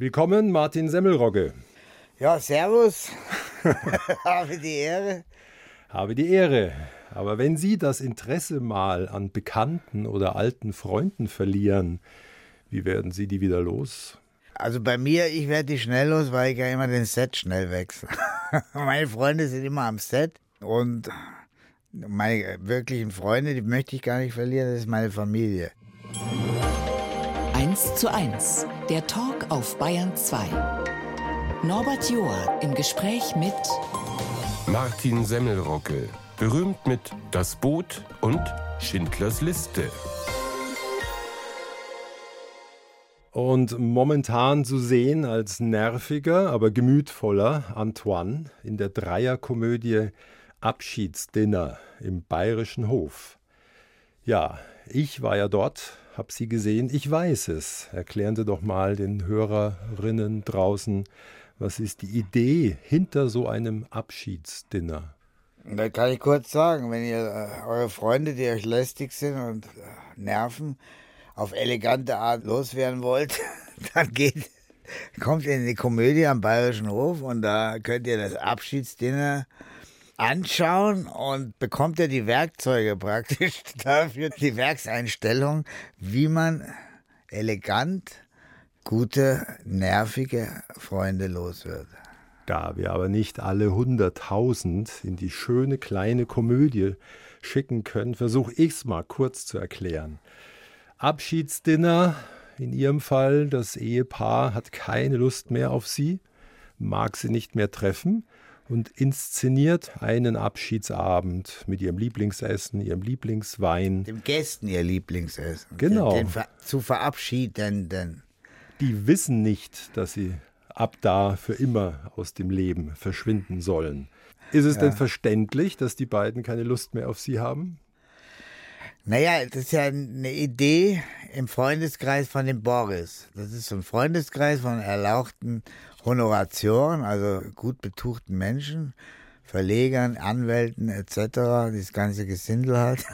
Willkommen, Martin Semmelrogge. Ja, servus. Habe die Ehre. Habe die Ehre. Aber wenn Sie das Interesse mal an Bekannten oder alten Freunden verlieren, wie werden Sie die wieder los? Also bei mir, ich werde die schnell los, weil ich ja immer den Set schnell wechsle. Meine Freunde sind immer am Set und meine wirklichen Freunde, die möchte ich gar nicht verlieren, das ist meine Familie. 1 zu 1, der Talk auf Bayern 2. Norbert Joa im Gespräch mit Martin Semmelrogge, berühmt mit Das Boot und Schindlers Liste. Und momentan zu sehen als nerviger, aber gemütvoller Antoine in der Dreierkomödie Abschiedsdinner im Bayerischen Hof. Ja, ich war ja dort, hab sie gesehen, ich weiß es. Erklären Sie doch mal den Hörerinnen draußen, was ist die Idee hinter so einem Abschiedsdinner? Da kann ich kurz sagen, wenn ihr äh, eure Freunde, die euch lästig sind und äh, nerven, auf elegante Art loswerden wollt, dann geht, kommt in die Komödie am Bayerischen Hof und da könnt ihr das Abschiedsdinner anschauen und bekommt ihr die Werkzeuge praktisch dafür, die Werkseinstellung, wie man elegant gute, nervige Freunde los wird. Da wir aber nicht alle hunderttausend in die schöne kleine Komödie schicken können, versuche ich es mal kurz zu erklären. Abschiedsdinner, in ihrem Fall, das Ehepaar hat keine Lust mehr auf sie, mag sie nicht mehr treffen und inszeniert einen Abschiedsabend mit ihrem Lieblingsessen, ihrem Lieblingswein. Dem Gästen ihr Lieblingsessen. Genau. Den, den zu verabschiedenden. Die wissen nicht, dass sie ab da für immer aus dem Leben verschwinden sollen. Ist es ja. denn verständlich, dass die beiden keine Lust mehr auf sie haben? Naja, das ist ja eine Idee im Freundeskreis von dem Boris. Das ist so ein Freundeskreis von erlauchten Honoratioren, also gut betuchten Menschen, Verlegern, Anwälten etc., das ganze Gesindel halt.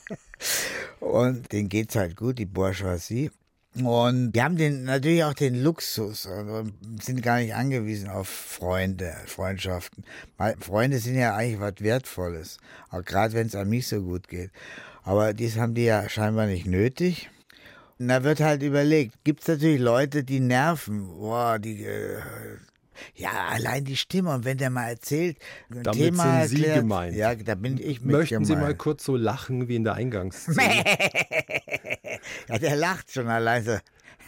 und denen geht's halt gut, die Bourgeoisie. Und die haben den, natürlich auch den Luxus also sind gar nicht angewiesen auf Freunde, Freundschaften. Freunde sind ja eigentlich was Wertvolles, auch gerade wenn es einem nicht so gut geht. Aber dies haben die ja scheinbar nicht nötig. Und da wird halt überlegt, gibt es natürlich Leute, die nerven. Boah, die, äh, ja, allein die Stimme. Und wenn der mal erzählt, ein Damit Thema sind erklärt, Sie gemeint. Ja, da bin ich mit Möchten gemeint. Sie mal kurz so lachen wie in der Eingangsszene? ja, der lacht schon allein so.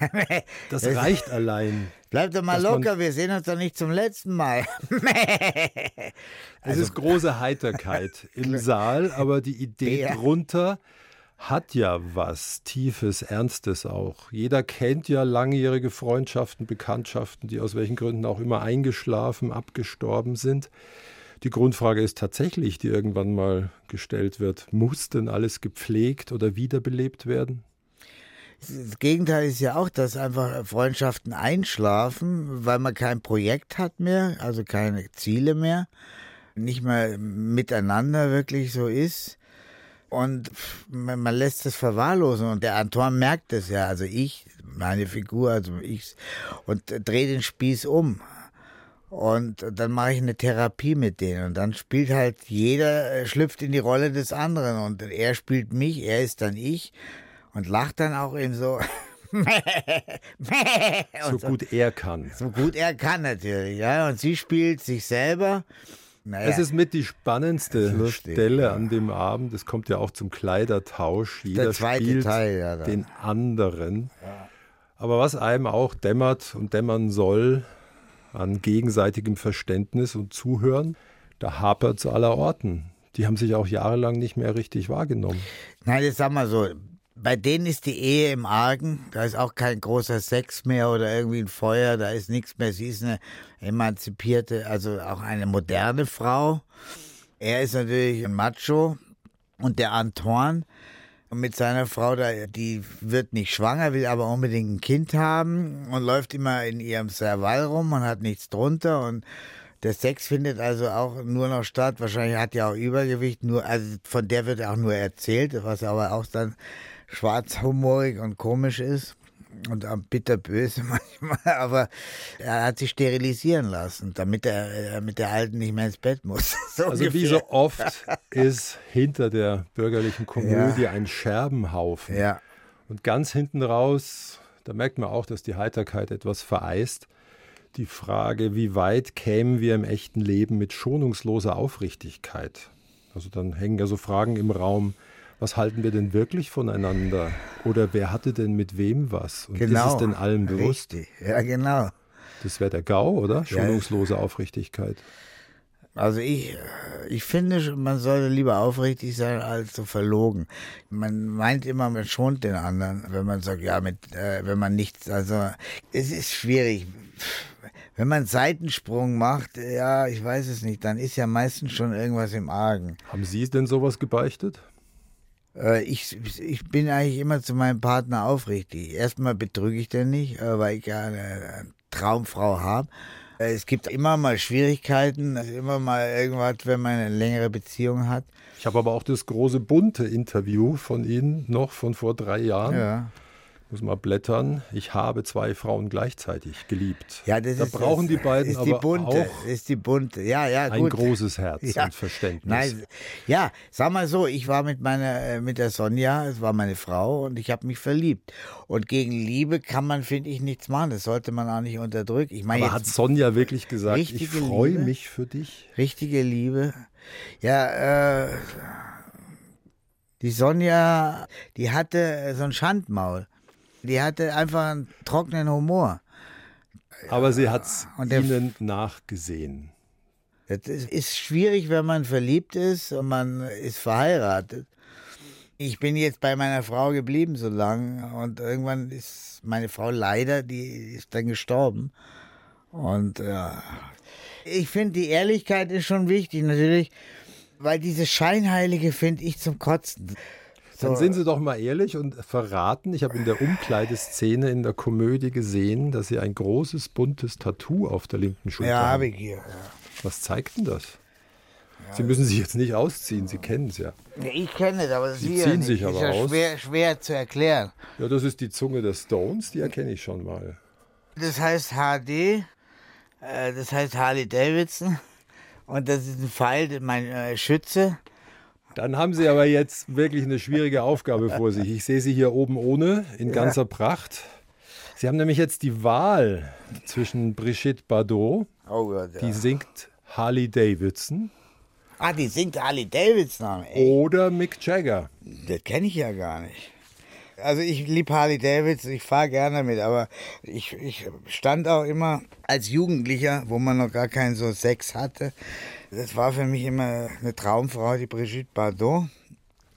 das reicht allein. Bleib doch mal locker, wir sehen uns doch nicht zum letzten Mal. es also, ist große Heiterkeit im Saal, aber die Idee ja. Hat ja was Tiefes, Ernstes auch. Jeder kennt ja langjährige Freundschaften, Bekanntschaften, die aus welchen Gründen auch immer eingeschlafen, abgestorben sind. Die Grundfrage ist tatsächlich, die irgendwann mal gestellt wird, muss denn alles gepflegt oder wiederbelebt werden? Das Gegenteil ist ja auch, dass einfach Freundschaften einschlafen, weil man kein Projekt hat mehr, also keine Ziele mehr, nicht mehr miteinander wirklich so ist und man, man lässt es verwahrlosen und der Antoine merkt es ja, also ich, meine Figur, also ich, und drehe den Spieß um. Und dann mache ich eine Therapie mit denen. Und dann spielt halt jeder, äh, schlüpft in die Rolle des anderen. Und er spielt mich, er ist dann ich. Und lacht dann auch in so so. gut er kann. So gut er kann natürlich, ja. Und sie spielt sich selber naja. Es ist mit die spannendste Stelle ja. an dem Abend. Es kommt ja auch zum Kleidertausch. Jeder Der zweite spielt Teil, ja, den anderen. Ja. Aber was einem auch dämmert und dämmern soll an gegenseitigem Verständnis und Zuhören, da hapert es aller Orten. Die haben sich auch jahrelang nicht mehr richtig wahrgenommen. Nein, jetzt sag mal so, bei denen ist die Ehe im Argen. Da ist auch kein großer Sex mehr oder irgendwie ein Feuer. Da ist nichts mehr. Sie ist eine emanzipierte, also auch eine moderne Frau. Er ist natürlich ein Macho. Und der Antoine mit seiner Frau, die wird nicht schwanger, will aber unbedingt ein Kind haben und läuft immer in ihrem Serval rum und hat nichts drunter und der Sex findet also auch nur noch statt. Wahrscheinlich hat ja auch Übergewicht, nur, also von der wird auch nur erzählt, was aber auch dann schwarzhumorig und komisch ist. und bitterböse manchmal, aber er hat sich sterilisieren lassen, damit er mit der Alten nicht mehr ins Bett muss. So also ungefähr. wie so oft ist hinter der bürgerlichen Komödie ja. ein Scherbenhaufen. Ja. Und ganz hinten raus, da merkt man auch, dass die Heiterkeit etwas vereist. Die Frage, wie weit kämen wir im echten Leben mit schonungsloser Aufrichtigkeit? Also dann hängen ja so Fragen im Raum, was halten wir denn wirklich voneinander? Oder wer hatte denn mit wem was? Und genau, ist es denn allen bewusst? Richtig. Ja, genau. Das wäre der GAU, oder? Schonungslose Aufrichtigkeit. Also ich, ich finde, man sollte lieber aufrichtig sein als so verlogen. Man meint immer, man schont den anderen, wenn man sagt, ja, mit, äh, wenn man nichts, also es ist schwierig. Wenn man Seitensprung macht, ja, ich weiß es nicht, dann ist ja meistens schon irgendwas im Argen. Haben Sie denn sowas gebeichtet? Äh, ich, ich bin eigentlich immer zu meinem Partner aufrichtig. Erstmal betrüge ich den nicht, äh, weil ich ja eine Traumfrau habe. Äh, es gibt immer mal Schwierigkeiten, immer mal irgendwas, wenn man eine längere Beziehung hat. Ich habe aber auch das große bunte Interview von Ihnen noch von vor drei Jahren. Ja muss mal blättern. Ich habe zwei Frauen gleichzeitig geliebt. Ja, das da ist, brauchen das, die beiden ist die aber bunte, auch ist die bunte. Ja, ja, ein großes Herz ja. und Verständnis. Nein, ja, sag mal so, ich war mit meiner äh, mit der Sonja, es war meine Frau und ich habe mich verliebt. Und gegen Liebe kann man finde ich nichts machen, das sollte man auch nicht unterdrücken. Ich meine, aber hat Sonja wirklich gesagt, ich freue mich für dich? Richtige Liebe. Ja, äh die Sonja, die hatte so ein Schandmaul. Die hatte einfach einen trockenen Humor. Aber sie hat es ihnen nachgesehen. Es ist schwierig, wenn man verliebt ist und man ist verheiratet. Ich bin jetzt bei meiner Frau geblieben so lange und irgendwann ist meine Frau leider, die ist dann gestorben. Und ja, ich finde, die Ehrlichkeit ist schon wichtig, natürlich, weil diese Scheinheilige finde ich zum Kotzen. Dann sind Sie doch mal ehrlich und verraten. Ich habe in der Umkleideszene in der Komödie gesehen, dass Sie ein großes buntes Tattoo auf der linken Schulter ja, haben. habe ich hier. Ja. Was zeigt denn das? Sie müssen sich jetzt nicht ausziehen, Sie kennen es ja. Ich kenne es, aber Sie, Sie ziehen nicht. sich aber ist ja aus. Schwer, schwer zu erklären. Ja, das ist die Zunge der Stones, die erkenne ich schon mal. Das heißt HD, äh, das heißt Harley Davidson und das ist ein Pfeil, mein äh, Schütze. Dann haben Sie aber jetzt wirklich eine schwierige Aufgabe vor sich. Ich sehe Sie hier oben ohne, in ganzer Pracht. Sie haben nämlich jetzt die Wahl zwischen Brigitte Bardot, oh Gott, ja. die singt Harley Davidson. Ah, die singt Harley Davidson. Ey. Oder Mick Jagger. Das kenne ich ja gar nicht. Also ich liebe Harley Davidson, ich fahre gerne mit, aber ich, ich stand auch immer als Jugendlicher, wo man noch gar keinen so Sex hatte, das war für mich immer eine Traumfrau, die Brigitte Bardot.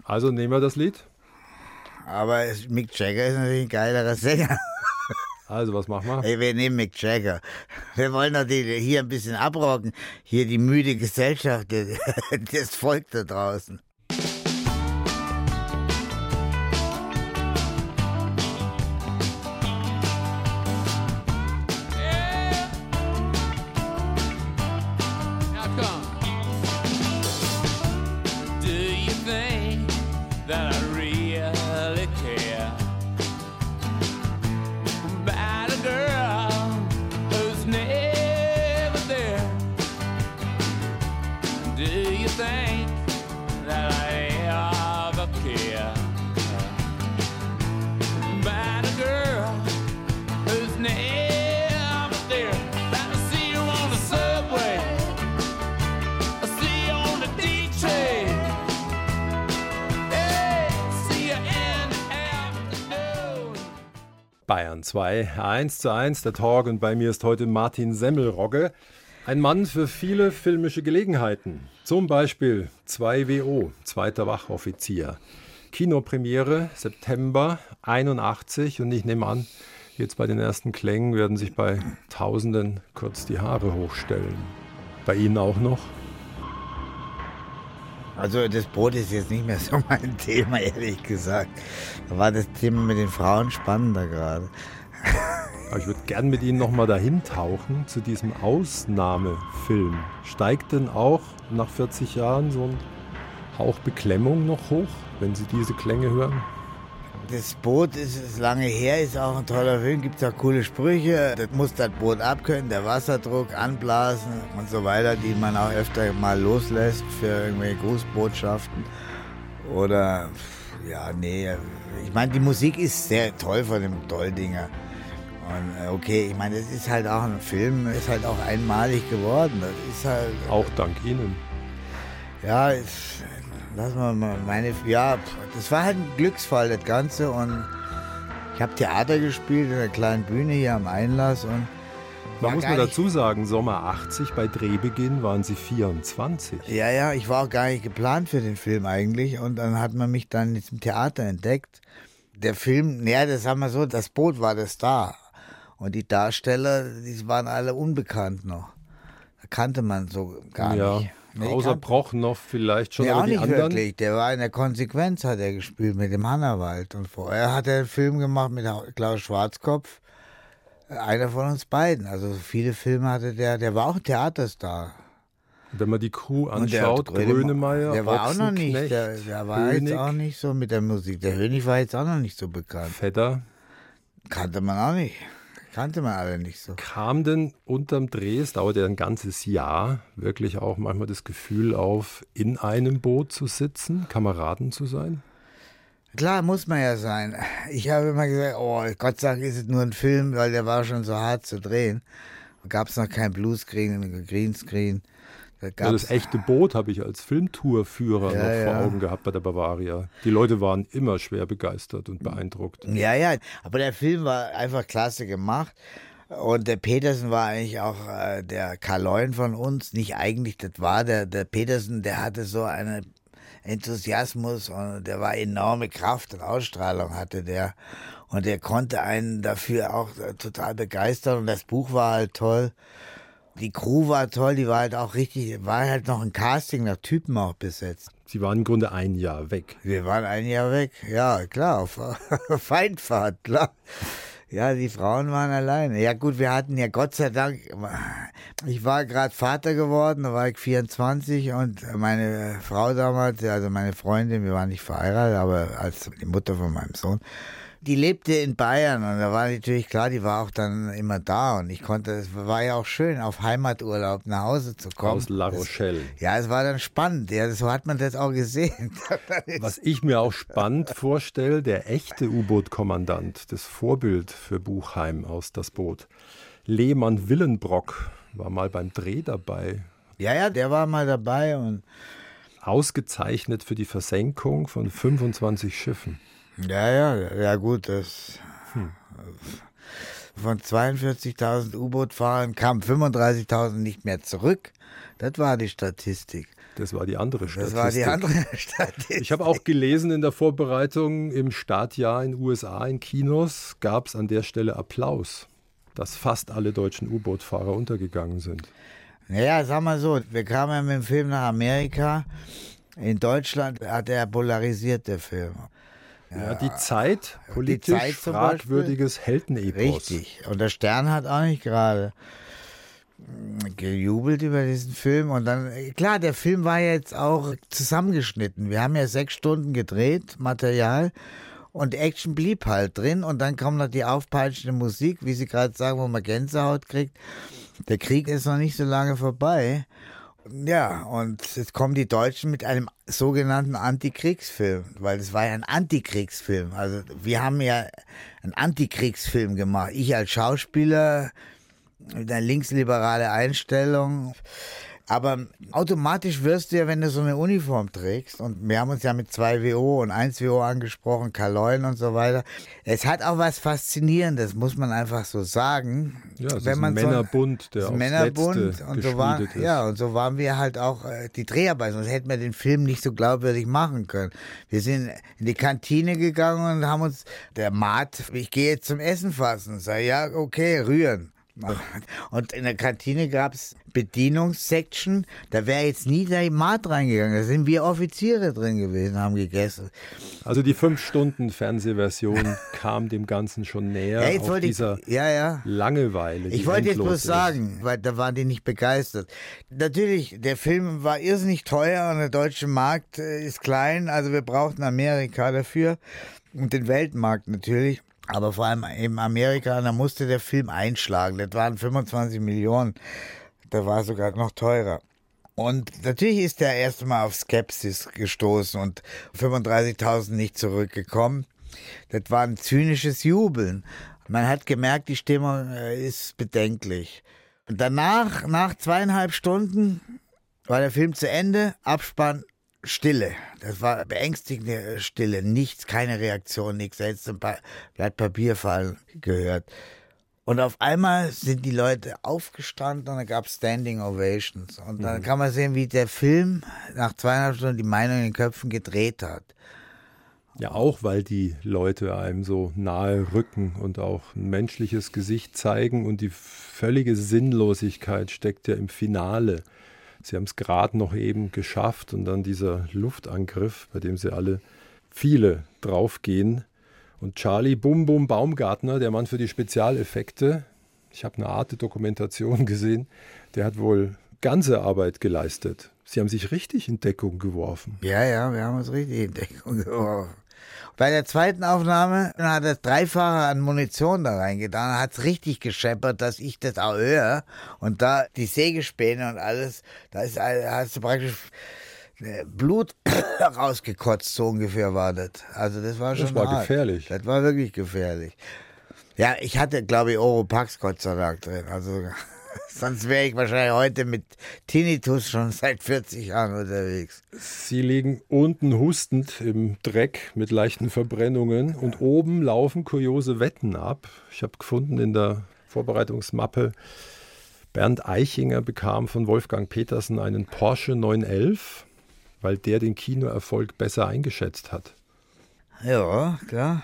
Also nehmen wir das Lied. Aber Mick Jagger ist natürlich ein geilerer Sänger. Also, was machen wir? Hey, wir nehmen Mick Jagger. Wir wollen die, hier ein bisschen abrocken. Hier die müde Gesellschaft, das Volk da draußen. 2, 1 zu 1, der Talk und bei mir ist heute Martin Semmelrogge. Ein Mann für viele filmische Gelegenheiten. Zum Beispiel 2WO, Zweiter Wachoffizier. Kinopremiere September 81 und ich nehme an, jetzt bei den ersten Klängen werden sich bei Tausenden kurz die Haare hochstellen. Bei Ihnen auch noch? Also das Brot ist jetzt nicht mehr so mein Thema, ehrlich gesagt. Da war das Thema mit den Frauen spannender gerade. Aber ich würde gern mit Ihnen nochmal dahin tauchen zu diesem Ausnahmefilm. Steigt denn auch nach 40 Jahren so ein Hauch Beklemmung noch hoch, wenn Sie diese Klänge hören? Das Boot ist, ist lange her, ist auch ein toller Film, gibt es auch coole Sprüche. Das muss das Boot abkönnen, der Wasserdruck anblasen und so weiter, die man auch öfter mal loslässt für irgendwelche Grußbotschaften. Oder, ja, nee, ich meine, die Musik ist sehr toll von dem Doldinger. Und äh, okay, ich meine, es ist halt auch ein Film, ist halt auch einmalig geworden. Das ist halt. Auch dank Ihnen. Ja, ist, lass mal meine. Ja, das war halt ein Glücksfall, das Ganze. Und ich habe Theater gespielt in einer kleinen Bühne hier am Einlass. Und man muss man dazu sagen, Sommer 80 bei Drehbeginn waren Sie 24. Ja, ja, ich war auch gar nicht geplant für den Film eigentlich. Und dann hat man mich dann im Theater entdeckt. Der Film, ja, das haben wir so, das Boot war der Star. Und die Darsteller, die waren alle unbekannt noch. Da kannte man so gar ja. nicht. Nee, Außer Brochnow vielleicht schon, aber auch nicht anderen? wirklich. Der war in der Konsequenz, hat er gespielt mit dem Hannawald. Und vorher hat er einen Film gemacht mit Klaus Schwarzkopf. Einer von uns beiden. Also viele Filme hatte der, der war auch ein Theaterstar. Wenn man die Crew anschaut, Grönemeyer, der war auch noch nicht, der, der war Hönig. jetzt auch nicht so mit der Musik. Der Hönig war jetzt auch noch nicht so bekannt. Vetter. Kannte man auch nicht. Kannte man alle nicht so. Kam denn unterm Dreh, es dauert ja ein ganzes Jahr, wirklich auch manchmal das Gefühl auf, in einem Boot zu sitzen, Kameraden zu sein? Klar, muss man ja sein. Ich habe immer gesagt, oh, Gott sei Dank ist es nur ein Film, weil der war schon so hart zu drehen. Gab es noch kein Bluescreen, Greenscreen. Ja, das echte Boot habe ich als Filmtourführer ja, noch vor ja. Augen gehabt bei der Bavaria. Die Leute waren immer schwer begeistert und beeindruckt. Ja, ja, aber der Film war einfach klasse gemacht. Und der Petersen war eigentlich auch äh, der Karl von uns. Nicht eigentlich, das war der, der Petersen, der hatte so einen Enthusiasmus und der war enorme Kraft und Ausstrahlung hatte der. Und der konnte einen dafür auch äh, total begeistern. Und das Buch war halt toll die Crew war toll, die war halt auch richtig, war halt noch ein Casting nach Typen auch besetzt. Sie waren im Grunde ein Jahr weg. Wir waren ein Jahr weg, ja, klar, auf Feindfahrt, klar. Ja, die Frauen waren alleine. Ja gut, wir hatten ja Gott sei Dank, ich war gerade Vater geworden, da war ich 24 und meine Frau damals, also meine Freundin, wir waren nicht verheiratet, aber als die Mutter von meinem Sohn, die lebte in Bayern und da war natürlich klar, die war auch dann immer da und ich konnte, es war ja auch schön, auf Heimaturlaub nach Hause zu kommen. Aus La Rochelle. Das, ja, es war dann spannend, ja, so hat man das auch gesehen. Was ich mir auch spannend vorstelle, der echte U-Boot-Kommandant, das Vorbild für Buchheim aus das Boot, Lehmann Willenbrock, war mal beim Dreh dabei. Ja, ja, der war mal dabei und ausgezeichnet für die Versenkung von 25 Schiffen. Ja, ja, ja gut, das hm. von 42.000 U-Boot-Fahrern kamen 35.000 nicht mehr zurück. Das war die Statistik. Das war die andere Statistik. Das war die andere Statistik. Ich habe auch gelesen in der Vorbereitung, im Startjahr in den USA in Kinos gab es an der Stelle Applaus, dass fast alle deutschen U-Boot-Fahrer untergegangen sind. Naja, sag mal so, wir kamen ja mit dem Film nach Amerika. In Deutschland hat er polarisiert, der Film. Ja, die Zeit, politisch die Zeit fragwürdiges Heldenepos. Richtig. Und der Stern hat auch nicht gerade gejubelt über diesen Film. Und dann, klar, der Film war jetzt auch zusammengeschnitten. Wir haben ja sechs Stunden gedreht, Material. Und Action blieb halt drin. Und dann kommt noch die aufpeitschende Musik, wie Sie gerade sagen, wo man Gänsehaut kriegt. Der Krieg ist noch nicht so lange vorbei. Ja, und jetzt kommen die Deutschen mit einem sogenannten Antikriegsfilm, weil es war ja ein Antikriegsfilm. Also wir haben ja einen Antikriegsfilm gemacht. Ich als Schauspieler mit einer linksliberale Einstellung. Aber automatisch wirst du ja, wenn du so eine Uniform trägst, und wir haben uns ja mit zwei WO und 1 WO angesprochen, Kaloin und so weiter. Es hat auch was Faszinierendes, muss man einfach so sagen. Ja, es wenn ist man ein Männerbund, der so, Männerbund und so war, ist. Ja, und so waren wir halt auch äh, die Dreharbeiten. Sonst hätten wir den Film nicht so glaubwürdig machen können. Wir sind in die Kantine gegangen und haben uns, der Mat, ich gehe jetzt zum Essen fassen. Sag, ja, okay, rühren. Und in der Kantine gab es Bedienungssection, da wäre jetzt nie der Mat reingegangen. Da sind wir Offiziere drin gewesen, haben gegessen. Also die fünf Stunden Fernsehversion kam dem Ganzen schon näher Ja, jetzt auf wollte ich- ja, ja. Langeweile. Ich wollte jetzt bloß ist. sagen, weil da waren die nicht begeistert. Natürlich, der Film war irrsinnig teuer und der deutsche Markt äh, ist klein, also wir brauchten Amerika dafür und den Weltmarkt natürlich. Aber vor allem eben Amerika, da musste der Film einschlagen. Das waren 25 Millionen. Da war sogar noch teurer. Und natürlich ist der erste Mal auf Skepsis gestoßen und 35.000 nicht zurückgekommen. Das war ein zynisches Jubeln. Man hat gemerkt, die Stimmung äh, ist bedenklich. Und danach, nach zweieinhalb Stunden, war der Film zu Ende, Abspann, Stille. Das war beängstigende Stille. Nichts, keine Reaktion, nichts. Da hättest du ein paar Blatt Papier fallen gehört. Und auf einmal sind die Leute aufgestanden und da gab es Standing Ovations. Und dann kann man sehen, wie der Film nach zweieinhalb Stunden die Meinung in den Köpfen gedreht hat. Ja, auch weil die Leute einem so nahe rücken und auch ein menschliches Gesicht zeigen und die völlige Sinnlosigkeit steckt ja im Finale. Sie haben es gerade noch eben geschafft und dann dieser Luftangriff, bei dem sie alle viele draufgehen. Und Charlie Bum Bum Baumgartner, der Mann für die Spezialeffekte, ich habe eine Art Dokumentation gesehen, der hat wohl ganze Arbeit geleistet. Sie haben sich richtig in Deckung geworfen. Ja, ja, wir haben uns richtig in Deckung geworfen. Bei der zweiten Aufnahme hat er dreifache an Munition da reingetan, hat es richtig gescheppert, dass ich das auch höre. Und da die Sägespäne und alles, da ist, hast du praktisch äh, Blut rausgekotzt, so ungefähr war das. Also das war schon Das war hart. gefährlich. Das war wirklich gefährlich. Ja, ich hatte, glaube ich, Oropax Gott sei Dank drin. Also sonst wäre ich wahrscheinlich heute mit Tinnitus schon seit 40 Jahren unterwegs. Sie liegen unten hustend im Dreck mit leichten Verbrennungen und oben laufen kuriose Wetten ab. Ich habe gefunden in der Vorbereitungsmappe, Bernd Eichinger bekam von Wolfgang Petersen einen Porsche 911, weil der den Kinoerfolg besser eingeschätzt hat. Ja, klar.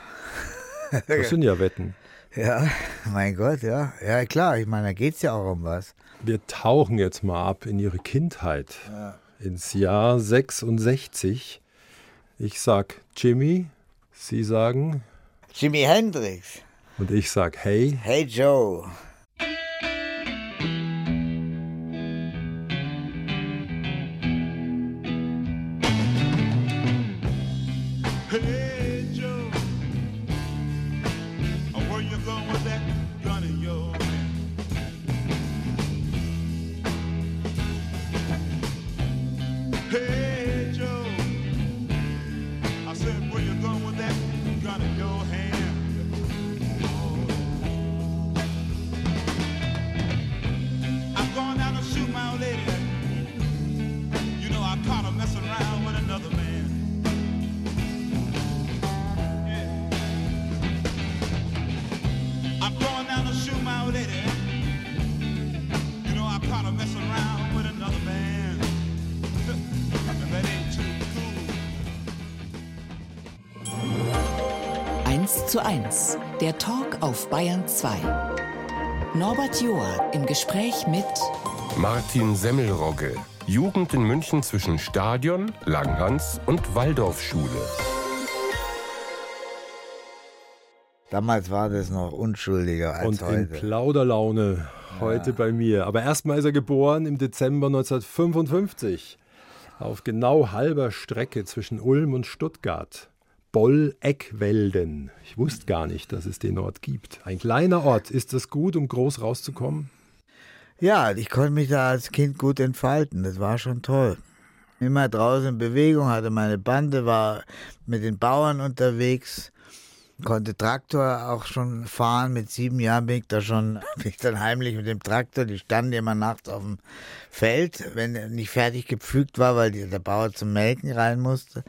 Das sind ja Wetten. Ja, mein Gott, ja. Ja, klar, ich meine, da geht's ja auch um was. Wir tauchen jetzt mal ab in ihre Kindheit, ins Jahr 66. Ich sag Jimmy, Sie sagen Jimi Hendrix. und ich sag Hey. Hey Joe. Hey zu 1. Der Talk auf Bayern 2. Norbert Joa im Gespräch mit Martin Semmelrogge. Jugend in München zwischen Stadion, Langhans und Waldorfschule. Damals war das noch unschuldiger als Und in heute. Plauderlaune heute bei mir. Aber erstmal ist er geboren im Dezember 1955 auf genau halber Strecke zwischen Ulm und Stuttgart. Bolleckwelden. Ich wusste gar nicht, dass es den Ort gibt. Ein kleiner Ort. Ist das gut, um groß rauszukommen? Ja, ich konnte mich da als Kind gut entfalten. Das war schon toll. Immer draußen in Bewegung, hatte meine Bande, war mit den Bauern unterwegs, konnte Traktor auch schon fahren. Mit sieben Jahren bin ich da schon, bin ich dann heimlich mit dem Traktor, die standen immer nachts auf dem Feld, wenn nicht fertig gepflügt war, weil der Bauer zum Melken rein musste.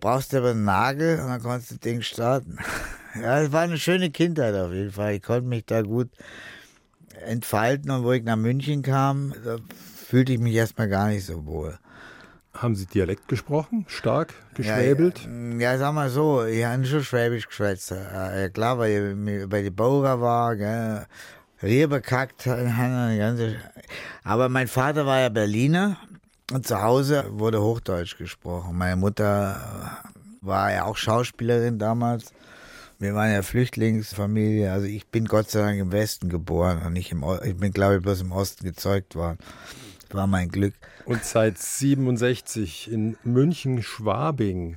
Brauchst du aber einen Nagel und dann konntest du das Ding starten. Ja, es war eine schöne Kindheit auf jeden Fall. Ich konnte mich da gut entfalten und wo ich nach München kam, da fühlte ich mich erstmal gar nicht so wohl. Haben Sie Dialekt gesprochen? Stark geschwäbelt? Ja, ja, sag mal so, ich habe schon Schwäbisch geschwätzt. Ja, klar, weil ich bei die Bauer war, gell. Rier bekackt, eine ganze. Aber mein Vater war ja Berliner und zu Hause wurde Hochdeutsch gesprochen. Meine Mutter war ja auch Schauspielerin damals. Wir waren ja Flüchtlingsfamilie. Also ich bin Gott sei Dank im Westen geboren und nicht im O Ich bin, glaube ich, bloß im Osten gezeugt worden. War mein Glück. Und seit 67 in München-Schwabing.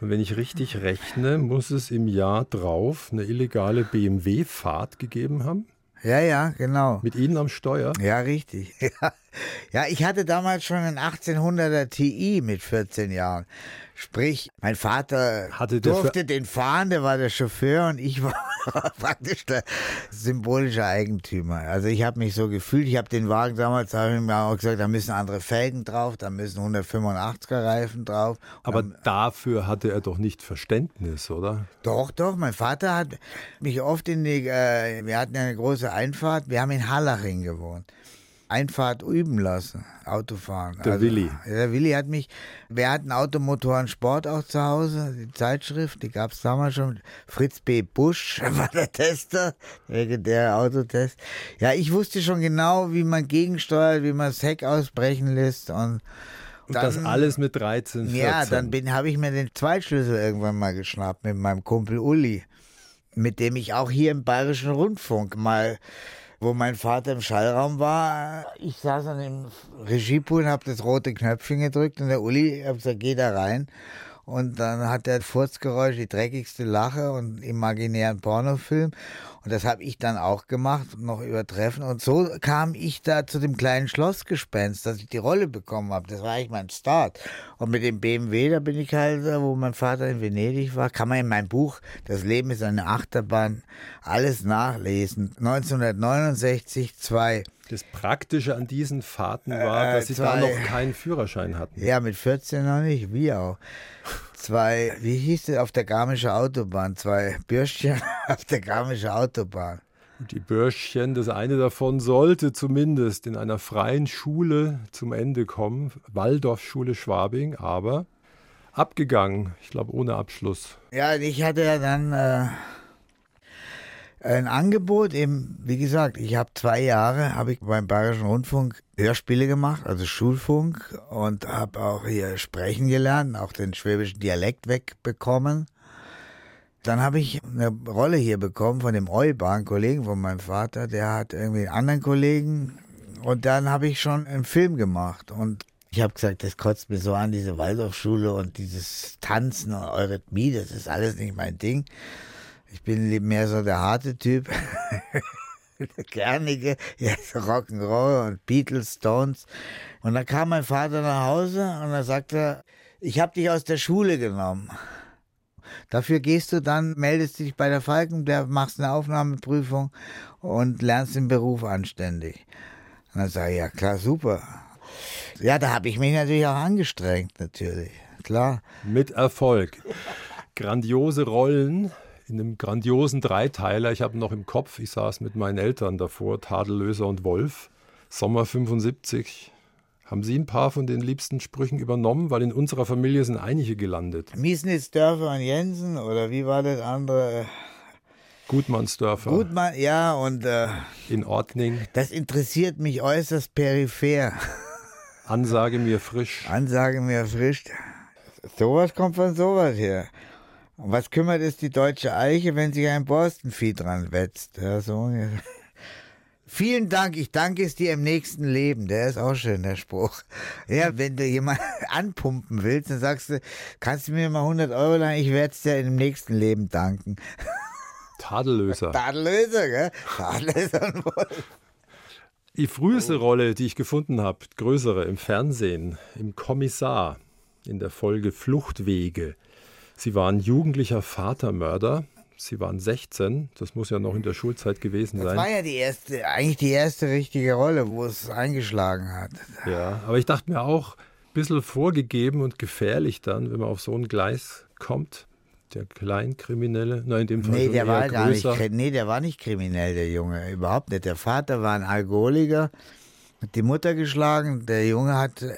Und wenn ich richtig rechne, muss es im Jahr drauf eine illegale BMW-Fahrt gegeben haben? Ja, ja, genau. Mit Ihnen am Steuer? Ja, richtig. Ja. ja, ich hatte damals schon einen 1800er Ti mit 14 Jahren. Sprich, mein Vater Hatte durfte den fahren, der war der Chauffeur und ich war praktisch der symbolische Eigentümer. Also ich habe mich so gefühlt, ich habe den Wagen damals, habe ich mir auch gesagt, da müssen andere Felgen drauf, da müssen 185er Reifen drauf. Aber dann- dafür hatte er doch nicht Verständnis, oder? doch, doch, mein Vater hat mich oft in die, äh, wir hatten ja eine große Einfahrt, wir haben in Hallaching gewohnt. Einfahrt üben lassen, Autofahren. Der Willi. Ja, der Willi hat mich, wir hatten Automotoren Sport auch zu Hause, die Zeitschrift, die gab es damals schon. Fritz B. Busch war der Tester, der Autotest. Ja, ich wusste schon genau, wie man gegensteuert, wie man das Heck ausbrechen lässt und Und das alles mit 13, 14. ja, dann habe ich mir den Zweitschlüssel irgendwann mal geschnappt mit meinem Kumpel Uli, mit dem ich auch hier im Bayerischen Rundfunk mal, wo mein Vater im Schallraum war, ich saß an dem Regiepool und habe das rote Knöpfchen gedrückt und der Uli hat gesagt, geh da rein. Und dann hat der Furzgeräusch die dreckigste Lache und imaginären Pornofilm. Und das habe ich dann auch gemacht, noch übertreffen. Und so kam ich da zu dem kleinen Schlossgespenst, dass ich die Rolle bekommen habe. Das war eigentlich mein Start. Und mit dem BMW, da bin ich halt, äh, wo mein Vater in Venedig war, kann man in meinem Buch Das Leben ist eine Achterbahn alles nachlesen. 1969, zwei. Das Praktische an diesen Fahrten war, Äh, dass Sie da noch keinen Führerschein hatten. Ja, mit 14 noch nicht, wie auch. Zwei, wie hieß es, auf der Garmische Autobahn, zwei Bürstchen auf der Garmische Autobahn. Die Bürschchen, das eine davon sollte zumindest in einer freien Schule zum Ende kommen, Waldorfschule Schwabing, aber abgegangen, ich glaube ohne Abschluss. Ja, ich hatte ja dann äh, ein Angebot, eben, wie gesagt, ich habe zwei Jahre, habe ich beim Bayerischen Rundfunk Hörspiele gemacht, also Schulfunk und habe auch hier sprechen gelernt, auch den schwäbischen Dialekt wegbekommen. Dann habe ich eine Rolle hier bekommen von dem Eubar, Kollegen von meinem Vater, der hat irgendwie einen anderen Kollegen und dann habe ich schon einen Film gemacht und ich habe gesagt, das kotzt mir so an, diese Waldorfschule und dieses Tanzen und Eurythmie, das ist alles nicht mein Ding. Ich bin mehr so der harte Typ. der Kernige, so Rock'n'Roll und Beatles, Stones. Und dann kam mein Vater nach Hause und dann sagte er, ich habe dich aus der Schule genommen. Dafür gehst du dann, meldest dich bei der Falkenberg, machst eine Aufnahmeprüfung und lernst den Beruf anständig. Und dann sage ich, ja klar, super. Ja, da habe ich mich natürlich auch angestrengt, natürlich. Klar. Mit Erfolg. Grandiose Rollen in einem grandiosen Dreiteiler. Ich habe noch im Kopf, ich saß mit meinen Eltern davor, Tadellöser und Wolf. Sommer 75. Haben Sie ein paar von den liebsten Sprüchen übernommen? Weil in unserer Familie sind einige gelandet. Miesnitz, Dörfer und Jensen, oder wie war das andere? Gutmannsdörfer, Gutmann, ja, und äh, in Ordning, das interessiert mich äußerst peripher. Ansage mir frisch. Ansage mir frisch. Sowas kommt von sowas her. Und was kümmert es die deutsche Eiche, wenn sich ein Borstenvieh dran wetzt? Ja, so. Vielen Dank, ich danke es dir im nächsten Leben. Der ist auch schön, der Spruch. Ja, wenn du jemanden anpumpen willst, dann sagst du, kannst du mir mal 100 Euro leihen, ich werde es dir im nächsten Leben danken. Tadellöser. Tadellöser, gell? Tadellöser. Die früheste Rolle, die ich gefunden habe, größere im Fernsehen, im Kommissar, in der Folge Fluchtwege. Sie waren jugendlicher Vatermörder. Sie waren 16, das muss ja noch in der Schulzeit gewesen Das sein. war ja die erste, eigentlich die erste richtige Rolle, wo es eingeschlagen hat. Ja, aber ich dachte mir auch, ein bisschen vorgegeben und gefährlich dann, wenn man auf so ein Gleis kommt. Der Kleinkriminelle, nein, in dem Fall Nee, der war gar nicht, größer. nee, der war nicht kriminell, der Junge. Überhaupt nicht. Der Vater war ein Alkoholiker, hat die Mutter geschlagen. Der Junge hat, äh,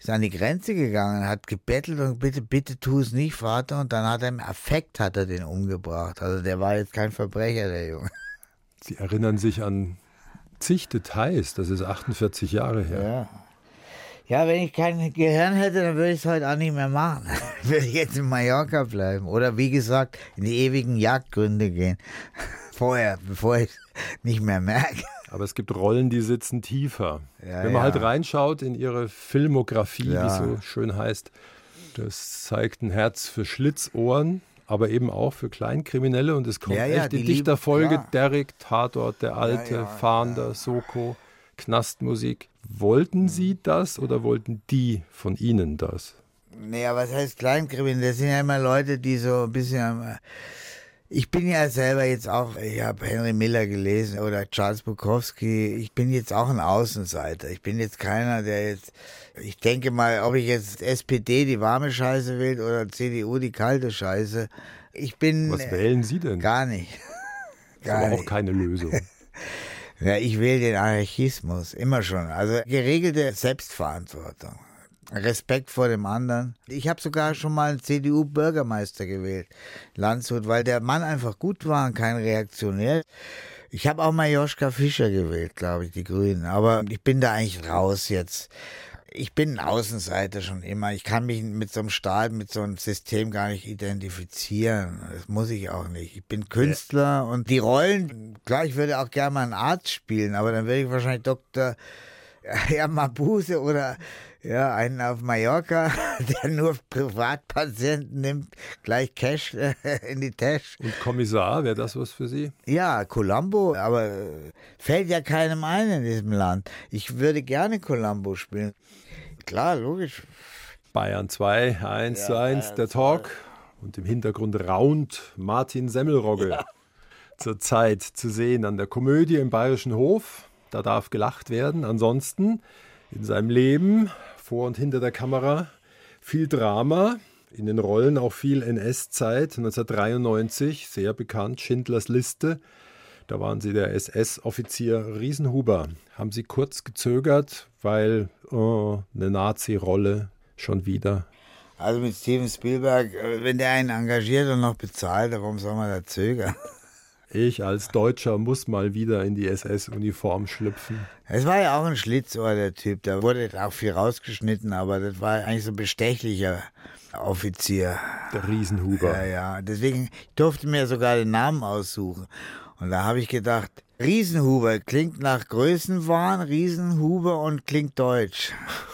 ist an die Grenze gegangen, hat gebettelt und bitte, bitte tu es nicht, Vater. Und dann hat er im Affekt hat er den umgebracht. Also der war jetzt kein Verbrecher, der Junge. Sie erinnern sich an zig Details. Das ist 48 Jahre her. Ja. Ja, wenn ich kein Gehirn hätte, dann würde ich es heute auch nicht mehr machen. würde ich jetzt in Mallorca bleiben. Oder wie gesagt, in die ewigen Jagdgründe gehen. Vorher, bevor ich nicht mehr merke. Aber es gibt Rollen, die sitzen tiefer. Ja, Wenn man ja. halt reinschaut in ihre Filmografie, Ja. wie es so schön heißt, das zeigt ein Herz für Schlitzohren, aber eben auch für Kleinkriminelle. Und es kommt Ja, ja, echt die, die lieben- Dichterfolge klar. Derrick, Tatort, der Alte, ja, Fahnder, Soko, Knastmusik. Wollten Sie das oder wollten die von Ihnen das? Naja, was heißt Kleinkriminelle? Das sind ja immer Leute, die so ein bisschen. Ich bin ja selber jetzt auch, ich habe Henry Miller gelesen oder Charles Bukowski. Ich bin jetzt auch ein Außenseiter. Ich bin jetzt keiner, der jetzt. Ich denke mal, ob ich jetzt SPD die warme Scheiße will oder CDU die kalte Scheiße. Ich bin. Was wählen Sie denn? Gar nicht. Das ist Gar aber auch keine Lösung. Ja, ich wähle den Anarchismus, immer schon. Also geregelte Selbstverantwortung. Respekt vor dem anderen. Ich habe sogar schon mal einen CDU-Bürgermeister gewählt, Landshut, weil der Mann einfach gut war und kein Reaktionär. Ich habe auch mal Joschka Fischer gewählt, glaube ich, die Grünen. Aber ich bin da eigentlich raus jetzt. Ich bin ein Außenseiter schon immer. Ich kann mich mit so einem Staat, mit so einem System gar nicht identifizieren. Das muss ich auch nicht. Ich bin Künstler und die Rollen, klar, ich würde auch gerne mal einen Arzt spielen, aber dann würde ich wahrscheinlich Dr. Ja, Mabuse oder ja, einen auf Mallorca, der nur Privatpatienten nimmt, gleich Cash äh, in die Tasche. Und Kommissar, wäre das was für Sie? Ja, Columbo, aber äh, fällt ja keinem ein in diesem Land. Ich würde gerne Columbo spielen. Klar, logisch. Bayern 2, 1 zu Ja, 1, Bayern der 2. Talk. Und im Hintergrund raunt Martin Semmelrogge. Zurzeit zu sehen an der Komödie im Bayerischen Hof. Da darf gelacht werden. Ansonsten in seinem Leben, vor und hinter der Kamera, viel Drama. In den Rollen auch viel NS-Zeit. 1993, sehr bekannt, Schindlers Liste. Da waren Sie der SS-Offizier Riesenhuber. Haben Sie kurz gezögert, weil oh, eine Nazi-Rolle schon wieder. Also mit Steven Spielberg, äh, wenn der einen engagiert und noch bezahlt, warum soll man da zögern? Ich als Deutscher muss mal wieder in die SS-Uniform schlüpfen. Es war ja auch ein Schlitzohr, der Typ. Da wurde auch viel rausgeschnitten, aber das war eigentlich so ein bestechlicher Offizier. Der Riesenhuber. Ja, ja. Deswegen ich durfte mir sogar den Namen aussuchen. Und da habe ich gedacht, Riesenhuber klingt nach Größenwahn, Riesenhuber und klingt deutsch.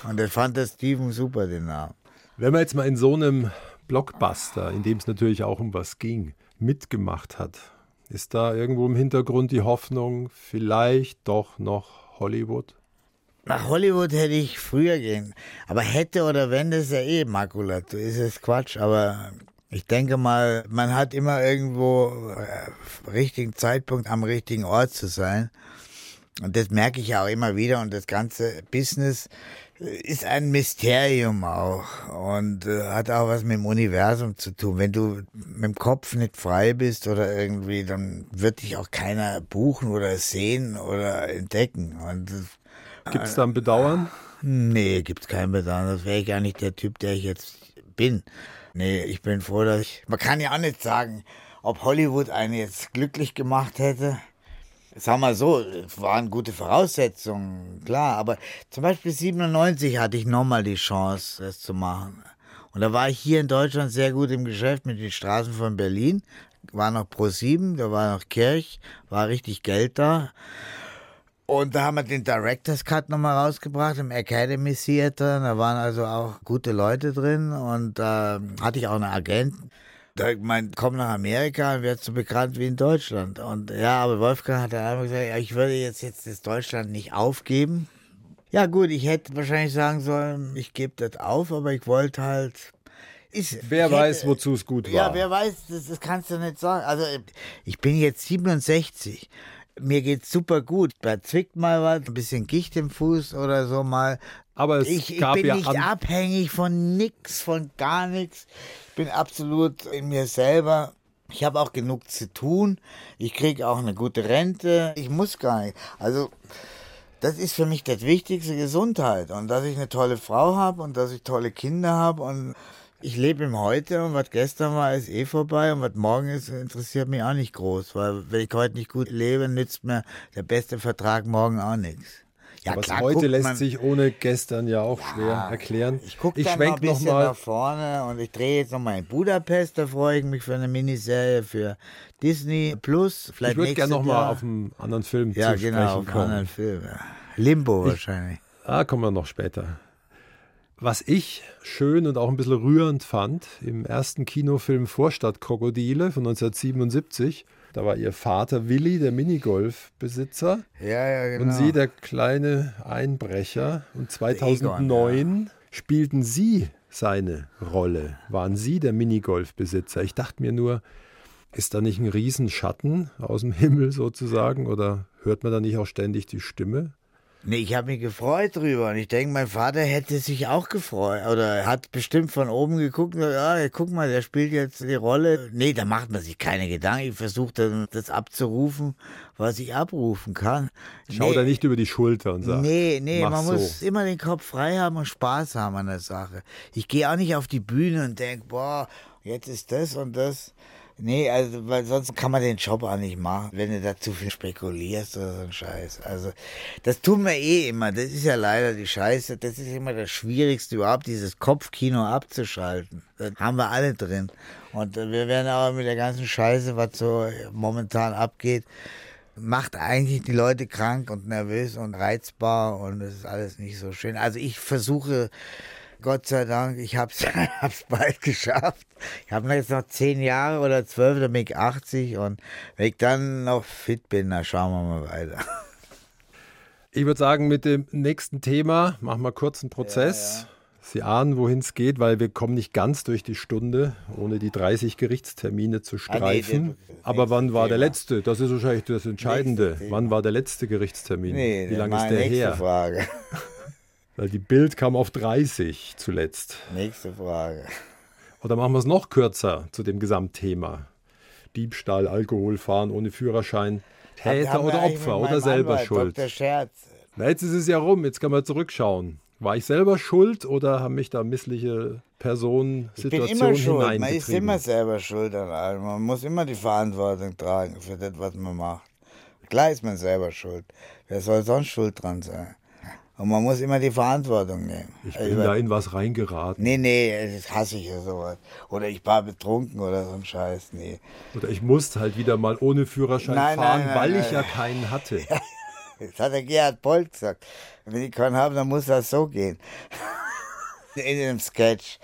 Und das fand der Steven super, den Namen. Wenn man jetzt mal in so einem Blockbuster, in dem es natürlich auch um was ging, mitgemacht hat, ist da irgendwo im Hintergrund die Hoffnung, vielleicht doch noch Hollywood? Nach Hollywood hätte ich früher gehen. Aber hätte oder wenn, das ist ja eh Makulatur. Ist es Quatsch. Aber ich denke mal, man hat immer irgendwo äh, richtigen Zeitpunkt am richtigen Ort zu sein. Und das merke ich ja auch immer wieder. Und das ganze Business ist ein Mysterium auch. Und äh, hat auch was mit dem Universum zu tun. Wenn du mit dem Kopf nicht frei bist oder irgendwie, dann wird dich auch keiner buchen oder sehen oder entdecken. Und das Gibt es da ein Bedauern? Nee, gibt's kein Bedauern. Das wäre ich gar nicht der Typ, der ich jetzt bin. Nee, ich bin froh, dass ich. Man kann ja auch nicht sagen, ob Hollywood einen jetzt glücklich gemacht hätte. Sag mal so, waren gute Voraussetzungen, klar, aber zum Beispiel 97 hatte ich nochmal die Chance, das zu machen. Und da war ich hier in Deutschland sehr gut im Geschäft mit den Straßen von Berlin. War noch Pro 7, da war noch Kirch, war richtig Geld da. Und da haben wir den Director's Cut nochmal rausgebracht im Academy Theater. Da waren also auch gute Leute drin und da hatte ich auch einen Agenten. Da ich mein, komm nach Amerika und werd so bekannt wie in Deutschland. Und ja, aber Wolfgang hat dann einfach gesagt, ja, ich würde jetzt, jetzt das Deutschland nicht aufgeben. Ja gut, ich hätte wahrscheinlich sagen sollen, ich gebe das auf, aber ich wollte halt... Ist, Wer ich weiß, hätte- wozu es gut war. ja, wer weiß, das, das kannst du nicht sagen. Also ich bin jetzt 67. Mir geht's super gut. Da zwickt mal was, ein bisschen Gicht im Fuß oder so mal. Aber es Ich, ich gab bin ja nicht abhängig von nix, von gar nichts. Ich bin absolut in mir selber. Ich habe auch genug zu tun. Ich kriege auch eine gute Rente. Ich muss gar nicht. Also das ist für mich das Wichtigste, Gesundheit. Und dass ich eine tolle Frau habe und dass ich tolle Kinder habe und Ich lebe im Heute und was gestern war, ist eh vorbei und was morgen ist, interessiert mich auch nicht groß, weil wenn ich heute nicht gut lebe, nützt mir der beste Vertrag morgen auch nichts. Ja, Aber klar, heute lässt sich ohne gestern ja auch schwer Ja, erklären. Ich gucke ich dann noch schwenk ein noch bisschen mal. nach vorne und ich drehe jetzt noch mal in Budapest. Da freue ich mich für eine Miniserie für Disney Plus. Vielleicht Ich würde gerne nächstes noch mal Jahr. auf einen anderen Film ja zu genau sprechen auf einen kommen. anderen Film. Limbo wahrscheinlich. Ah, kommen wir noch später. Was ich schön und auch ein bisschen rührend fand, im ersten Kinofilm Vorstadtkrokodile von 1977, da war ihr Vater Willi, der Minigolfbesitzer, Ja ja genau. und sie, der kleine Einbrecher. Und 2009 spielten sie seine Rolle, waren sie der Minigolfbesitzer. Ich dachte mir nur, ist da nicht ein Riesenschatten aus dem Himmel sozusagen oder hört man da nicht auch ständig die Stimme? Nee, ich habe mich gefreut drüber und ich denke, mein Vater hätte sich auch gefreut oder hat bestimmt von oben geguckt und gesagt, ah, guck mal, der spielt jetzt die Rolle. Nee, da macht man sich keine Gedanken. Ich versuche dann das abzurufen, was ich abrufen kann. Schau nee, da nicht über die Schulter und sag. Nee, nee, man so. muss immer den Kopf frei haben und Spaß haben an der Sache. Ich gehe auch nicht auf die Bühne und denke, boah, jetzt ist das und das. Nee, also, weil sonst kann man den Job auch nicht machen, wenn du da zu viel spekulierst oder so ein Scheiß. Also, das tun wir eh immer. Das ist ja leider die Scheiße. Das ist immer das Schwierigste überhaupt, dieses Kopfkino abzuschalten. Das haben wir alle drin. Und wir werden auch mit der ganzen Scheiße, was so momentan abgeht, macht eigentlich die Leute krank und nervös und reizbar und es ist alles nicht so schön. Also ich versuche, Gott sei Dank, ich habe es hab's bald geschafft. Ich habe jetzt noch zehn Jahre oder zwölf, dann bin ich 80 und wenn ich dann noch fit bin, dann schauen wir mal weiter. Ich würde sagen, mit dem nächsten Thema machen wir kurz einen Prozess. Sie ahnen, wohin es geht, weil wir kommen nicht ganz durch die Stunde, ohne die 30 Gerichtstermine zu Ah, nee, streifen. das- das Aber wann war der Thema. letzte? Das ist wahrscheinlich das Entscheidende. Wann war der letzte Gerichtstermin? Nee, Wie lange ist der her? Frage. Weil die Bild kam auf 30 zuletzt. Nächste Frage. Oder machen wir es noch kürzer zu dem Gesamtthema? Diebstahl, Alkohol, Fahren ohne Führerschein. Täter oder Opfer oder selber Anwalt, schuld? Dr. Scherz. Na, jetzt ist es ja rum, jetzt kann man zurückschauen. War ich selber schuld oder haben mich da missliche Personen, Ich bin immer Situationen schuld. Man ist hineingetrieben? immer selber schuld an allem. Man muss immer die Verantwortung tragen für das, was man macht. Klar ist man selber schuld. Wer soll sonst schuld dran sein? Und man muss immer die Verantwortung nehmen. Ich Also, bin da in was reingeraten. Nee, nee, das hasse ich ja sowas. Oder ich war betrunken oder so ein Scheiß. Nee. Oder ich musste halt wieder mal ohne Führerschein Nein, fahren, nein, nein, weil ich ja keinen hatte. Das hat der Gerhard Bolt gesagt. Wenn ich keinen habe, dann muss das so gehen. In dem Sketch.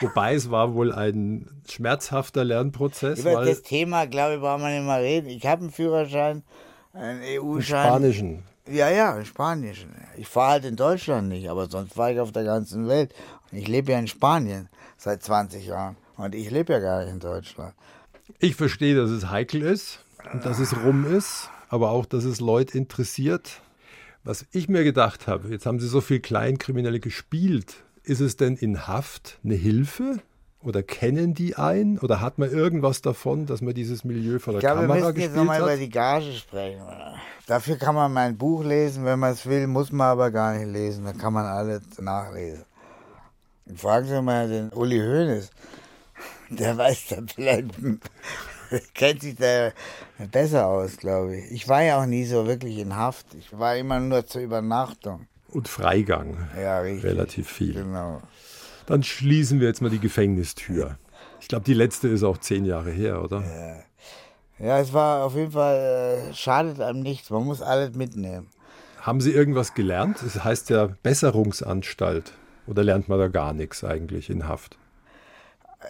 Wobei es war wohl ein schmerzhafter Lernprozess, Über das Thema, glaube ich, braucht man nicht mal reden. Ich habe einen Führerschein, einen EU-Schein. Spanischen. Ja, ja, in Spanien. Ich fahre halt in Deutschland nicht, aber sonst fahre ich auf der ganzen Welt. Ich lebe ja in Spanien seit 20 Jahren. Und ich lebe ja gar nicht in Deutschland. Ich verstehe, dass es heikel ist und dass es rum ist, aber auch, dass es Leute interessiert. Was ich mir gedacht habe, jetzt haben Sie so viel Kleinkriminelle gespielt. Ist es denn in Haft eine Hilfe? Oder kennen die einen? Oder hat man irgendwas davon, dass man dieses Milieu vor der Ich glaube, wir Kamera müssen jetzt nochmal über die Gage sprechen. Dafür kann man mein Buch lesen, wenn man es will, muss man aber gar nicht lesen. Da kann man alles nachlesen. Fragen Sie mal den Uli Hoeneß. Der weiß da vielleicht, kennt sich da besser aus, glaube ich. Ich war ja auch nie so wirklich in Haft. Ich war immer nur zur Übernachtung. Und Freigang. Ja, richtig. Relativ viel. Genau. Dann schließen wir jetzt mal die Gefängnistür. Ich glaube, die letzte ist auch zehn Jahre her, oder? Ja, es war auf jeden Fall, äh, schadet einem nichts. Man muss alles mitnehmen. Haben Sie irgendwas gelernt? Es heißt ja Besserungsanstalt. Oder lernt man da gar nichts eigentlich in Haft?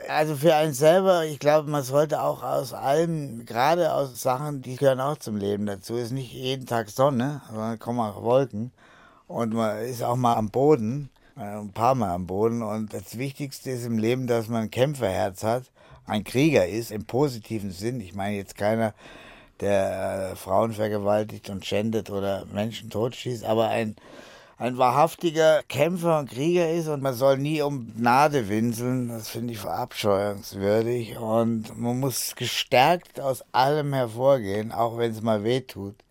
Also für einen selber, ich glaube, man sollte auch aus allem, gerade aus Sachen, die gehören auch zum Leben dazu, ist nicht jeden Tag Sonne, sondern kommen auch Wolken. Und man ist auch mal am Boden, ein paar Mal am Boden. Und das Wichtigste ist im Leben, dass man ein Kämpferherz hat, ein Krieger ist, im positiven Sinn. Ich meine jetzt keiner, der äh, Frauen vergewaltigt und schändet oder Menschen totschießt, aber ein, ein wahrhaftiger Kämpfer und Krieger ist und man soll nie um Gnade winseln, das finde ich verabscheuungswürdig und man muss gestärkt aus allem hervorgehen, auch wenn es mal weh tut.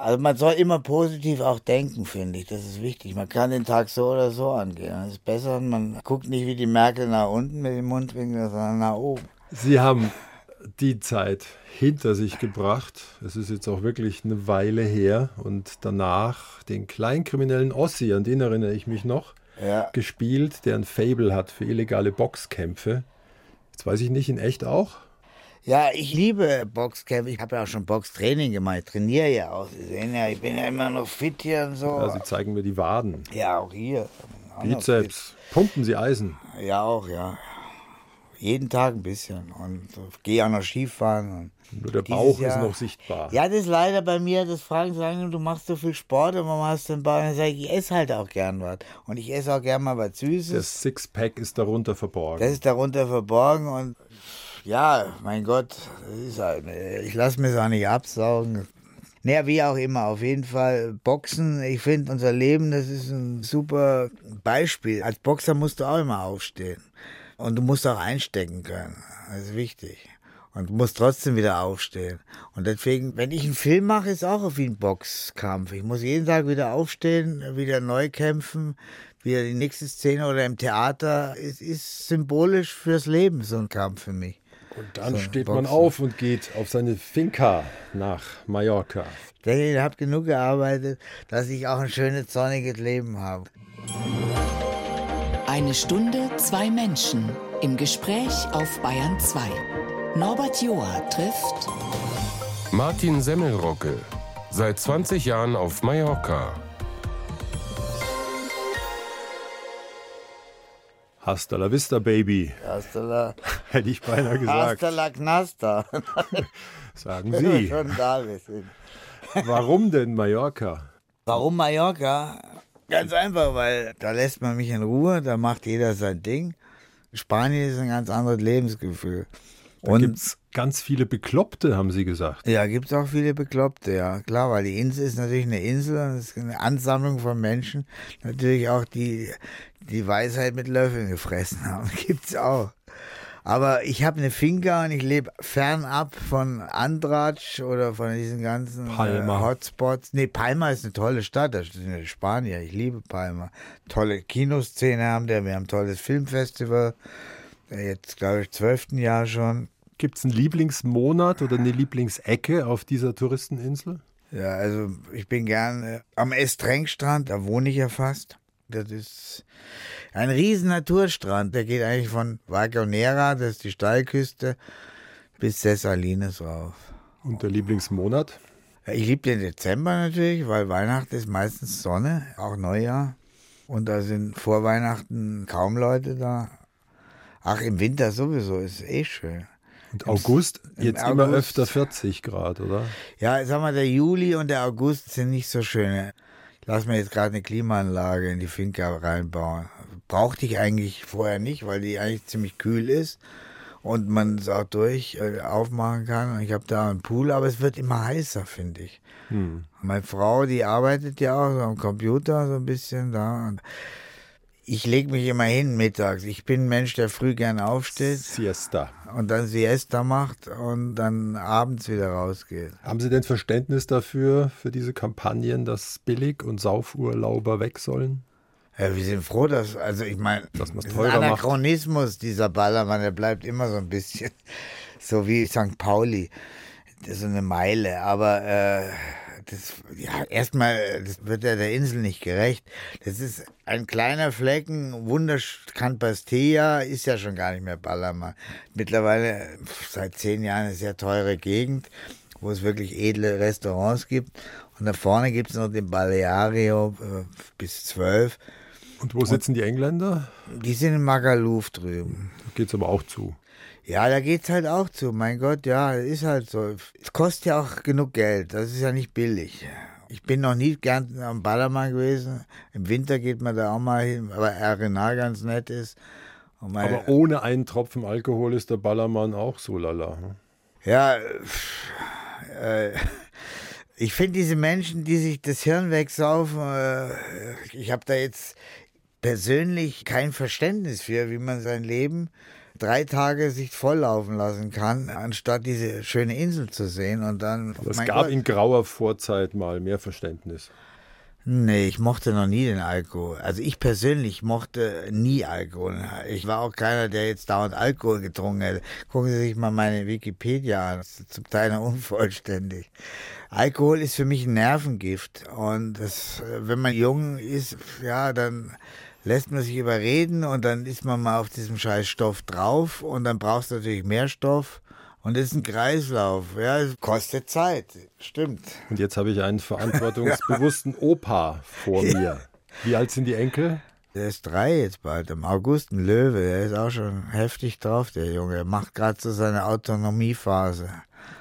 Also man soll immer positiv auch denken, finde ich. Das ist wichtig. Man kann den Tag so oder so angehen. Das ist besser. Man guckt nicht wie die Merkel nach unten mit dem Mundwinkel, sondern nach oben. Sie haben die Zeit hinter sich gebracht. Es ist jetzt auch wirklich eine Weile her. Und danach den kleinkriminellen Ossi, an den erinnere ich mich noch, Ja. gespielt, der ein Fable hat für illegale Boxkämpfe. Jetzt weiß ich nicht, in echt auch? Ja, ich liebe Boxkämpfe. Ich habe ja auch schon Boxtraining gemacht. Ich trainiere ja auch. Sie sehen ja, ich bin ja immer noch fit hier und so. Ja, Sie zeigen mir die Waden. Ja, auch hier. Bizeps. Pumpen Sie Eisen. Ja, auch, ja. Jeden Tag ein bisschen. Und gehe auch noch Skifahren. Nur der Bauch ist Jahr- noch sichtbar. Ja, das ist leider bei mir, das fragen sagen, du machst so viel Sport und warum hast du den Bauch? Dann sage ich, ich esse halt auch gern was. Und ich esse auch gern mal was Süßes. Das Sixpack ist darunter verborgen. Das ist darunter verborgen und ja, mein Gott, halt, ich lasse mir auch nicht absaugen. Naja, wie auch immer, auf jeden Fall Boxen, ich finde unser Leben, das ist ein super Beispiel. Als Boxer musst du auch immer aufstehen. Und du musst auch einstecken können. Das ist wichtig. Und du musst trotzdem wieder aufstehen. Und deswegen, wenn ich einen Film mache, ist auch wie ein Boxkampf. Ich muss jeden Tag wieder aufstehen, wieder neu kämpfen, wieder die nächste Szene oder im Theater. Es ist symbolisch fürs Leben, so ein Kampf für mich. Und dann So, steht man Boxen. auf und geht auf seine Finca nach Mallorca. Ich denke, ihr habt genug gearbeitet, dass ich auch ein schönes, sonniges Leben habe. Eine Stunde, zwei Menschen im Gespräch auf Bayern 2. Norbert Joa trifft Martin Semmelrogge. Seit 20 Jahren auf Mallorca. Hasta la vista, Baby, Hasta la, hätte ich beinahe gesagt. hasta la Knasta. Sagen Wenn wir Sie, schon da sind. warum denn Mallorca? Warum Mallorca? Ganz einfach, weil da lässt man mich in Ruhe, da macht jeder sein Ding. Spanien ist ein ganz anderes Lebensgefühl. Da Und gibt's ganz viele Bekloppte, haben Sie gesagt. ja, gibt's auch viele Bekloppte, ja. Klar, weil die Insel ist natürlich eine Insel und es ist eine Ansammlung von Menschen. Natürlich auch die, die Weisheit mit Löffeln gefressen haben. Gibt's auch. Aber ich habe eine Finca und ich lebe fernab von Andratsch oder von diesen ganzen Palma. Äh, Hotspots. Nee, Palma ist eine tolle Stadt, das sind ja Spanier. Ich liebe Palma. Tolle Kinoszene haben wir, wir haben ein tolles Filmfestival. Jetzt, glaube ich, zwölften Jahr schon. Gibt's einen Lieblingsmonat oder eine Lieblingsecke auf dieser Touristeninsel? Ja, also ich bin gern äh, am Estrengstrand, da wohne ich ja fast. Das ist ein riesen Naturstrand. Der geht eigentlich von Vagonera, das ist die Steilküste, bis Sessalines rauf. Und der Lieblingsmonat? Ich liebe den Dezember natürlich, weil Weihnachten ist meistens Sonne, auch Neujahr. Und da sind vor Weihnachten kaum Leute da. Ach, im Winter sowieso, ist eh schön. Und August? im Jetzt immer August- öfter 40 Grad, oder? Ja, sag mal, der Juli und der August sind nicht so schön. Lass mir jetzt gerade eine Klimaanlage in die Finca reinbauen. Brauchte ich eigentlich vorher nicht, weil die eigentlich ziemlich kühl ist und man es auch durch äh, aufmachen kann. Und ich habe da einen Pool, aber es wird immer heißer, finde ich. Meine Frau, die arbeitet ja auch so am Computer so ein bisschen da. Und ich lege mich immer hin mittags. Ich bin ein Mensch, der früh gern aufsteht Siesta. und dann Siesta macht und dann abends wieder rausgeht. Haben Sie denn Verständnis dafür, für diese Kampagnen, dass Billig- und Saufurlauber weg sollen? Ja, wir sind froh, dass, also ich meine, das ist ein macht. Anachronismus, dieser Ballermann, der bleibt immer so ein bisschen so wie St. Pauli. Das ist so eine Meile, aber äh, das, ja, erstmal, das wird ja der Insel nicht gerecht. Das ist ein kleiner Flecken, wundersch, Can Pastilla ist ja schon gar nicht mehr Ballermann. Mittlerweile, seit zehn Jahren, eine sehr teure Gegend, wo es wirklich edle Restaurants gibt. Und da vorne gibt es noch den Baleario äh, bis zwölf. Und wo sitzen die Engländer? Die sind in Magaluf drüben. Da geht's aber auch zu. Ja, da geht's halt auch zu. Mein Gott, ja, ist halt so. Es kostet ja auch genug Geld. Das ist ja nicht billig. Ich bin noch nie gern am Ballermann gewesen. Im Winter geht man da auch mal hin, weil Arenal ganz nett ist. Aber ohne einen Tropfen Alkohol ist der Ballermann auch so lala. hm? Ja, äh, ich finde diese Menschen, die sich das Hirn wegsaufen, äh, ich habe da jetzt persönlich kein Verständnis für, wie man sein Leben drei Tage sich volllaufen lassen kann, anstatt diese schöne Insel zu sehen und dann. Es gab Gott. in grauer Vorzeit mal mehr Verständnis. Nee, ich mochte noch nie den Alkohol. Also ich persönlich mochte nie Alkohol. Ich war auch keiner, der jetzt dauernd Alkohol getrunken hätte. Gucken Sie sich mal meine Wikipedia an. Das ist zum Teil noch unvollständig. Alkohol ist für mich ein Nervengift. Und das, wenn man jung ist, ja, dann lässt man sich überreden und dann ist man mal auf diesem scheiß Stoff drauf und dann brauchst du natürlich mehr Stoff. Und das ist ein Kreislauf. Ja, es kostet Zeit. Stimmt. Und jetzt habe ich einen verantwortungsbewussten Opa vor mir. Wie alt sind die Enkel? Der ist drei jetzt bald, im August ein Löwe. Der ist auch schon heftig drauf, der Junge. Er macht gerade so seine Autonomiephase.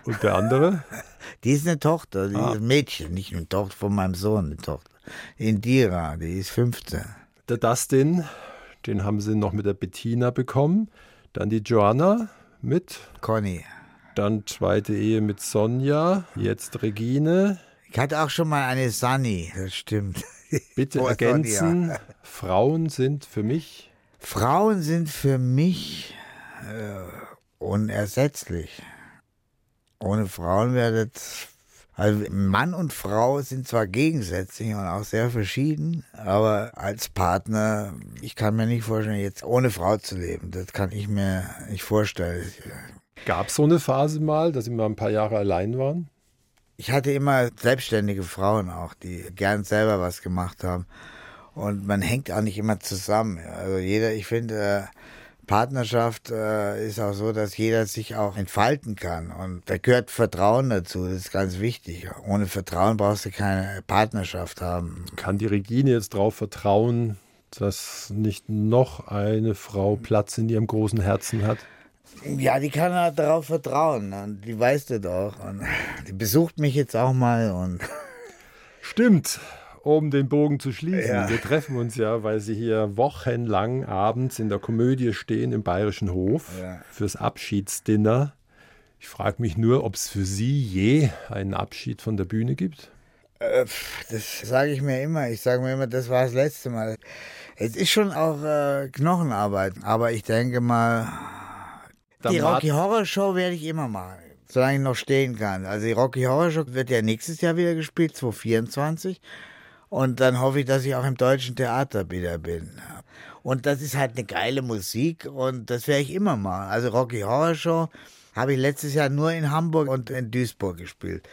Und der andere? Die ist eine Tochter, die Ah. ist ein Mädchen, nicht eine Tochter von meinem Sohn, eine Tochter. Indira, die ist 15. Der Dustin, den haben sie noch mit der Bettina bekommen. Dann die Joanna mit. Conny. Dann zweite Ehe mit Sonja. Jetzt Regine. Ich hatte auch schon mal eine Sunny, das stimmt. Bitte Oh, ergänzen. Frauen sind für mich. Frauen sind für mich äh, unersetzlich. Ohne Frauen wäre das. Also Mann und Frau sind zwar gegensätzlich und auch sehr verschieden, aber als Partner, ich kann mir nicht vorstellen, jetzt ohne Frau zu leben. Das kann ich mir nicht vorstellen. Gab es so eine Phase mal, dass sie mal ein paar Jahre allein waren? Ich hatte immer selbstständige Frauen auch, die gern selber was gemacht haben. Und man hängt auch nicht immer zusammen. Also jeder, ich finde, äh, Partnerschaft äh, ist auch so, dass jeder sich auch entfalten kann. Und da gehört Vertrauen dazu, das ist ganz wichtig. Ohne Vertrauen brauchst du keine Partnerschaft haben. Kann die Regine jetzt darauf vertrauen, dass nicht noch eine Frau Platz in ihrem großen Herzen hat? Ja, die kann halt darauf vertrauen. Und die weiß das auch. Und die besucht mich jetzt auch mal und Stimmt. Um den Bogen zu schließen. Ja. Wir treffen uns ja, weil Sie hier wochenlang abends in der Komödie stehen im Bayerischen Hof Ja. fürs Abschiedsdinner. Ich frage mich nur, ob es für Sie je einen Abschied von der Bühne gibt. Äh, Das sage ich mir immer. Ich sage mir immer, das war das letzte Mal. Es ist schon auch äh, Knochenarbeit, aber ich denke mal, Dann die Rocky Horror Show werde ich immer machen, solange ich noch stehen kann. Also die Rocky Horror Show wird ja nächstes Jahr wieder gespielt, 2024. Und dann hoffe ich, dass ich auch im deutschen Theater wieder bin. Und das ist halt eine geile Musik und das werde ich immer machen. Also Rocky Horror Show habe ich letztes Jahr nur in Hamburg und in Duisburg gespielt.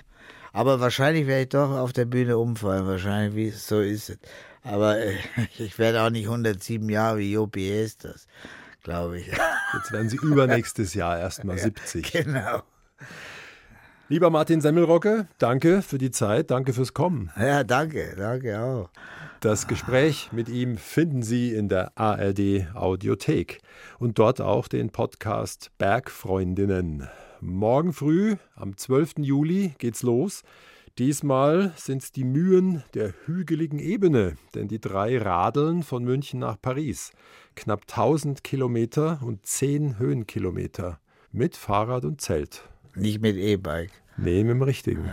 Aber wahrscheinlich werde ich doch auf der Bühne umfallen. Wahrscheinlich, wie es so ist es. Aber äh, ich werde auch nicht 107 Jahre wie Jopi das, glaube ich. Jetzt werden Sie übernächstes Jahr erstmal 70. genau. Lieber Martin Semmelrocke, danke für die Zeit, danke fürs Kommen. Ja, danke, danke auch. Das Gespräch mit ihm finden Sie in der ARD Audiothek und dort auch den Podcast Bergfreundinnen. Morgen früh, am 12. Juli, geht's los. Diesmal sind es die Mühen der hügeligen Ebene, denn die drei radeln von München nach Paris. Knapp 1000 Kilometer und 10 Höhenkilometer mit Fahrrad und Zelt. Nicht mit E-Bike. Nee, mit dem richtigen.